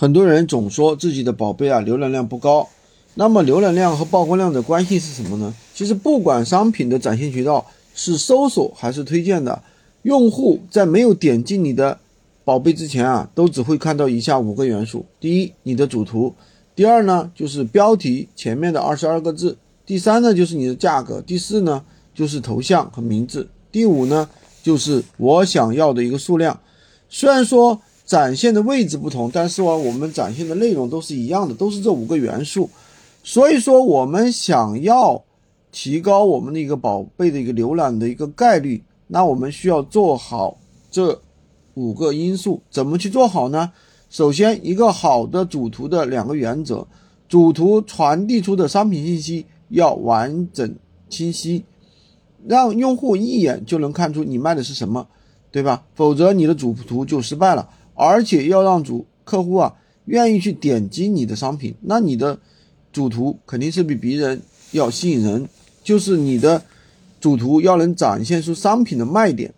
很多人总说自己的宝贝啊浏览量不高，那么浏览量和曝光量的关系是什么呢？其实不管商品的展现渠道是搜索还是推荐的，用户在没有点击你的宝贝之前啊，都只会看到以下五个元素：第一，你的主图；第二呢，就是标题前面的二十二个字；第三呢，就是你的价格；第四呢，就是头像和名字；第五呢，就是我想要的一个数量。虽然说。展现的位置不同，但是啊，我们展现的内容都是一样的，都是这五个元素。所以说，我们想要提高我们的一个宝贝的一个浏览的一个概率，那我们需要做好这五个因素。怎么去做好呢？首先，一个好的主图的两个原则：主图传递出的商品信息要完整清晰，让用户一眼就能看出你卖的是什么，对吧？否则你的主图就失败了。而且要让主客户啊愿意去点击你的商品，那你的主图肯定是比别人要吸引人，就是你的主图要能展现出商品的卖点，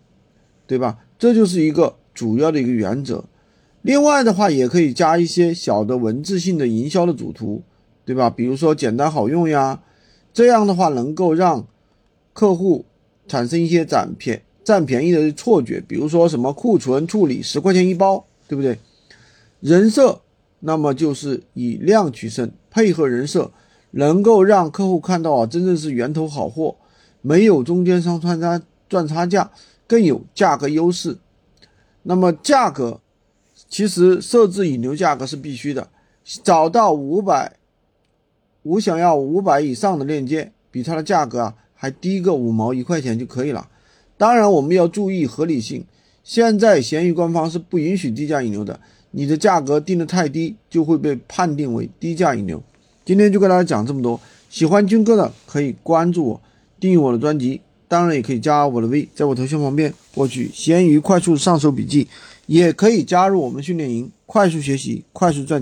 对吧？这就是一个主要的一个原则。另外的话，也可以加一些小的文字性的营销的主图，对吧？比如说简单好用呀，这样的话能够让客户产生一些占便占便宜的错觉，比如说什么库存处理十块钱一包。对不对？人设，那么就是以量取胜，配合人设，能够让客户看到啊，真正是源头好货，没有中间商穿插赚差价，更有价格优势。那么价格，其实设置引流价格是必须的，找到五百，我想要五百以上的链接，比它的价格啊还低个五毛一块钱就可以了。当然，我们要注意合理性。现在闲鱼官方是不允许低价引流的，你的价格定的太低，就会被判定为低价引流。今天就跟大家讲这么多，喜欢军哥的可以关注我，订阅我的专辑，当然也可以加我的 V，在我头像旁边获取闲鱼快速上手笔记，也可以加入我们训练营，快速学习，快速赚钱。